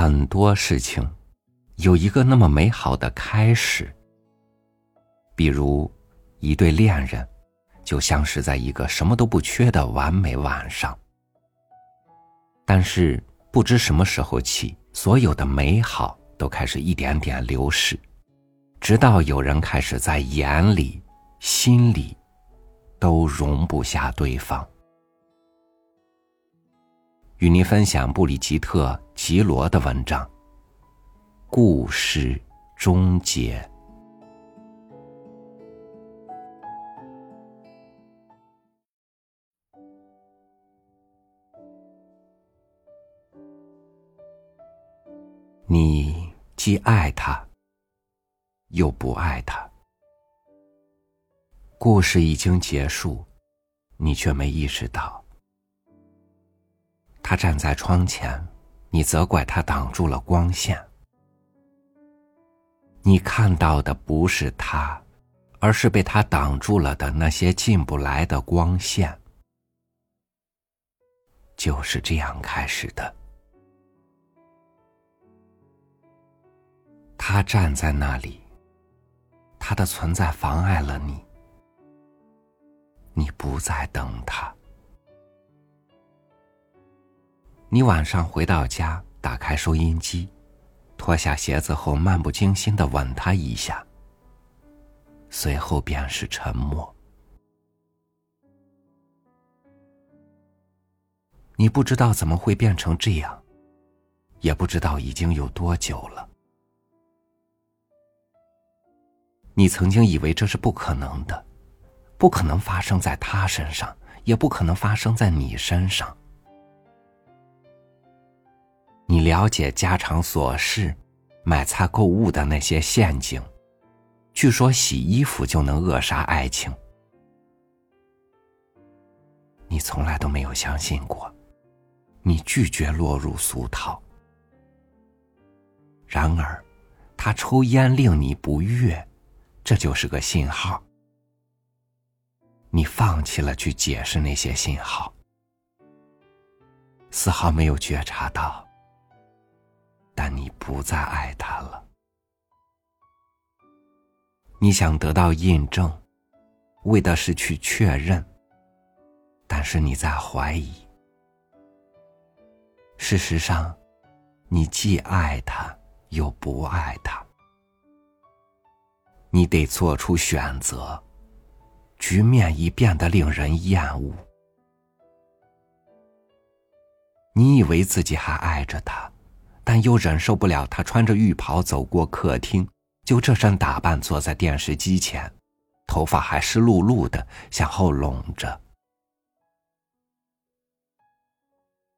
很多事情有一个那么美好的开始，比如一对恋人就相识在一个什么都不缺的完美晚上。但是不知什么时候起，所有的美好都开始一点点流逝，直到有人开始在眼里、心里都容不下对方。与您分享布里吉特·吉罗的文章《故事终结》。你既爱他，又不爱他。故事已经结束，你却没意识到。他站在窗前，你责怪他挡住了光线。你看到的不是他，而是被他挡住了的那些进不来的光线。就是这样开始的。他站在那里，他的存在妨碍了你，你不再等他。你晚上回到家，打开收音机，脱下鞋子后，漫不经心的吻他一下，随后便是沉默。你不知道怎么会变成这样，也不知道已经有多久了。你曾经以为这是不可能的，不可能发生在他身上，也不可能发生在你身上。你了解家常琐事、买菜购物的那些陷阱，据说洗衣服就能扼杀爱情。你从来都没有相信过，你拒绝落入俗套。然而，他抽烟令你不悦，这就是个信号。你放弃了去解释那些信号，丝毫没有觉察到。但你不再爱他了。你想得到印证，为的是去确认。但是你在怀疑。事实上，你既爱他又不爱他。你得做出选择，局面已变得令人厌恶。你以为自己还爱着他。但又忍受不了他穿着浴袍走过客厅，就这身打扮坐在电视机前，头发还湿漉漉的向后拢着。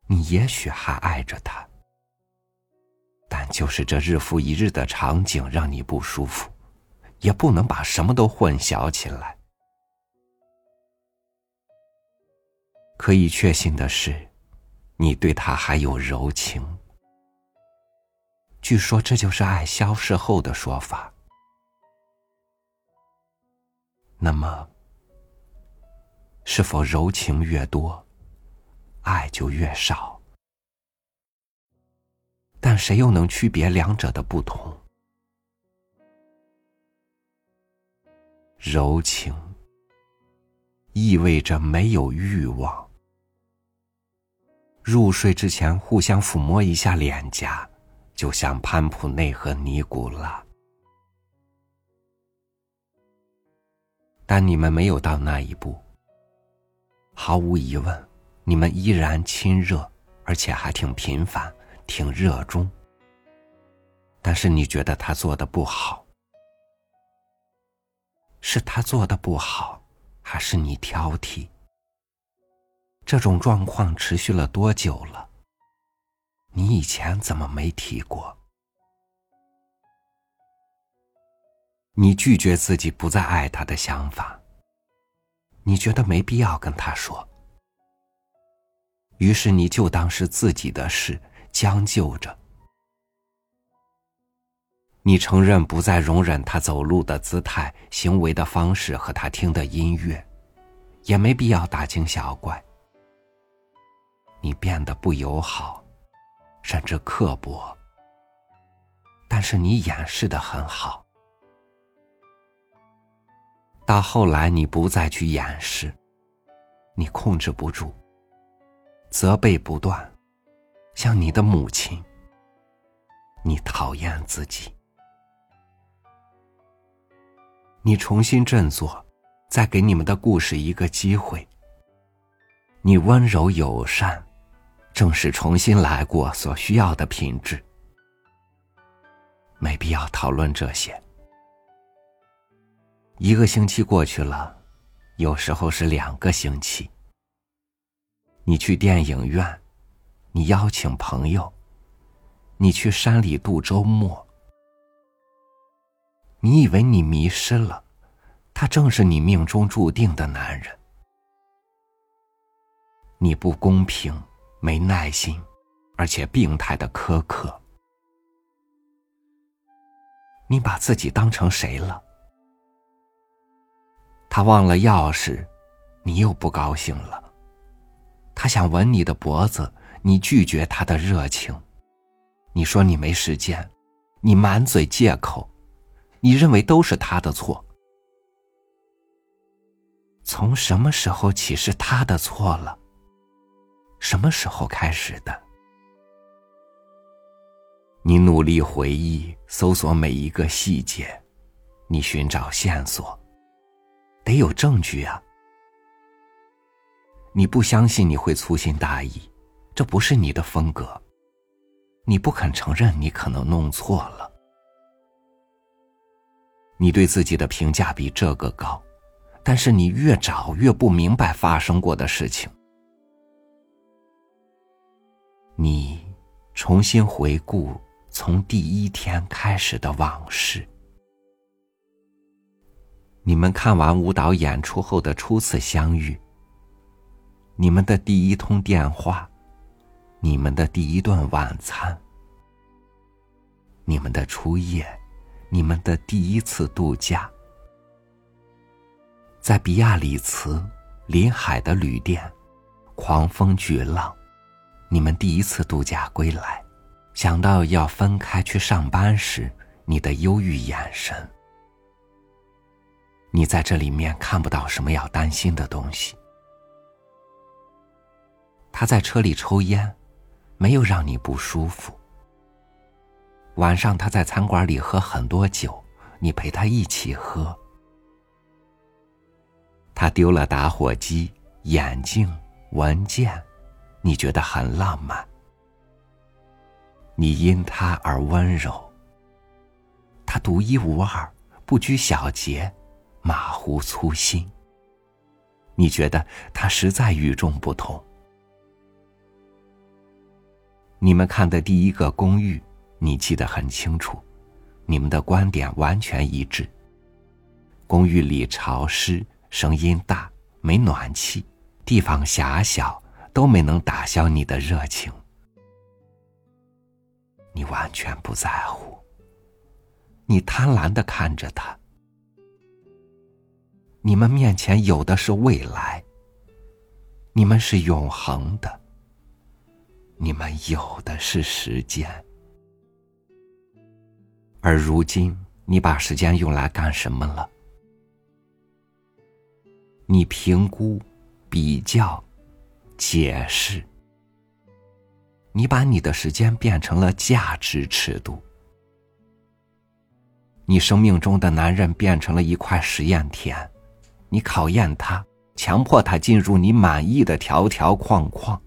你也许还爱着他，但就是这日复一日的场景让你不舒服，也不能把什么都混淆起来。可以确信的是，你对他还有柔情。据说这就是爱消失后的说法。那么，是否柔情越多，爱就越少？但谁又能区别两者的不同？柔情意味着没有欲望，入睡之前互相抚摸一下脸颊。就像潘普内和尼古拉，但你们没有到那一步。毫无疑问，你们依然亲热，而且还挺频繁、挺热衷。但是你觉得他做的不好，是他做的不好，还是你挑剔？这种状况持续了多久了？你以前怎么没提过？你拒绝自己不再爱他的想法，你觉得没必要跟他说，于是你就当是自己的事，将就着。你承认不再容忍他走路的姿态、行为的方式和他听的音乐，也没必要大惊小怪。你变得不友好。甚至刻薄、但是你掩饰的很好。到后来，你不再去掩饰，你控制不住，责备不断，像你的母亲。你讨厌自己，你重新振作，再给你们的故事一个机会。你温柔友善，正是重新来过所需要的品质。没必要讨论这些。一个星期过去了，有时候是两个星期。你去电影院，你邀请朋友。你去山里度周末，你以为你迷失了，他正是你命中注定的男人。你不公平，没耐心，而且病态的苛刻。你把自己当成谁了？他忘了钥匙，你又不高兴了。他想吻你的脖子，你拒绝他的热情。你说你没时间，你满嘴借口，你认为都是他的错。从什么时候起是他的错了？什么时候开始的？你努力回忆、搜索每一个细节，你寻找线索，得有证据啊！你不相信你会粗心大意，这不是你的风格。你不肯承认你可能弄错了，你对自己的评价比这个高，但是你越找越不明白发生过的事情。你重新回顾从第一天开始的往事，你们看完舞蹈演出后的初次相遇，你们的第一通电话。你们的第一顿晚餐，你们的初夜，你们的第一次度假，在比亚里茨临海的旅店，狂风巨浪，你们第一次度假归来，想到要分开去上班时，你的忧郁眼神，你在这里面看不到什么要担心的东西。他在车里抽烟。没有让你不舒服。晚上他在餐馆里喝很多酒，你陪他一起喝。他丢了打火机、眼镜、文件，你觉得很浪漫。你因他而温柔。他独一无二，不拘小节，马虎粗心。你觉得他实在与众不同。你们看的第一个公寓，你记得很清楚，你们的观点完全一致。公寓里潮湿，声音大，没暖气，地方狭小，都没能打消你的热情。你完全不在乎，你贪婪的看着他。你们面前有的是未来，你们是永恒的。你们有的是时间，而如今你把时间用来干什么了？你评估、比较、解释，你把你的时间变成了价值尺度。你生命中的男人变成了一块实验田，你考验他，强迫他进入你满意的条条框框。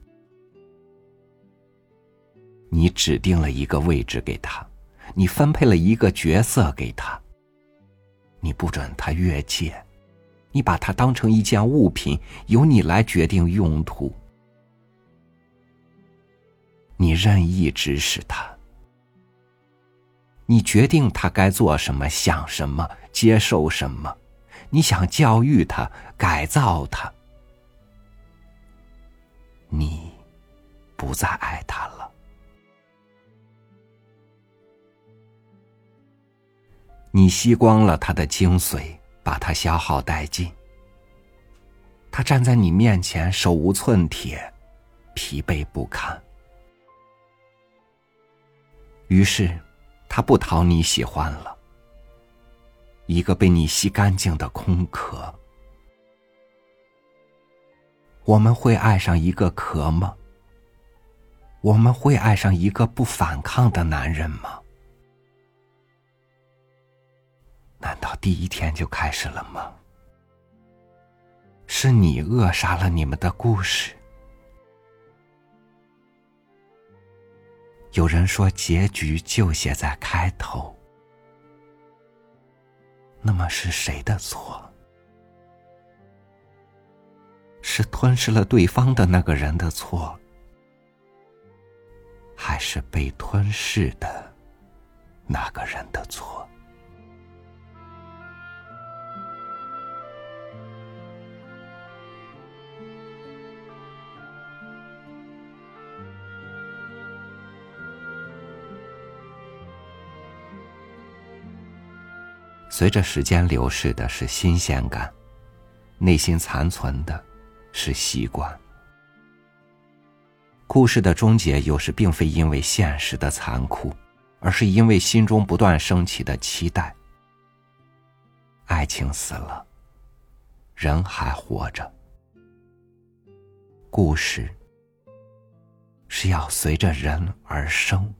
你指定了一个位置给他，你分配了一个角色给他。你不准他越界，你把他当成一件物品，由你来决定用途。你任意指使他，你决定他该做什么、想什么、接受什么。你想教育他、改造他，你不再爱他了。你吸光了他的精髓，把他消耗殆尽。他站在你面前，手无寸铁，疲惫不堪。于是，他不讨你喜欢了，一个被你吸干净的空壳。我们会爱上一个壳吗？我们会爱上一个不反抗的男人吗？难道第一天就开始了吗？是你扼杀了你们的故事。有人说，结局就写在开头。那么是谁的错？是吞噬了对方的那个人的错，还是被吞噬的那个人的错？随着时间流逝的是新鲜感，内心残存的。是习惯。故事的终结有时并非因为现实的残酷，而是因为心中不断升起的期待。爱情死了，人还活着。故事是要随着人而生，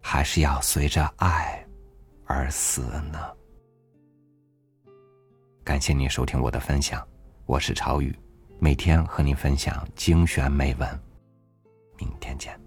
还是要随着爱而死呢？感谢您收听我的分享，我是朝雨。每天和你分享精选美文，明天见。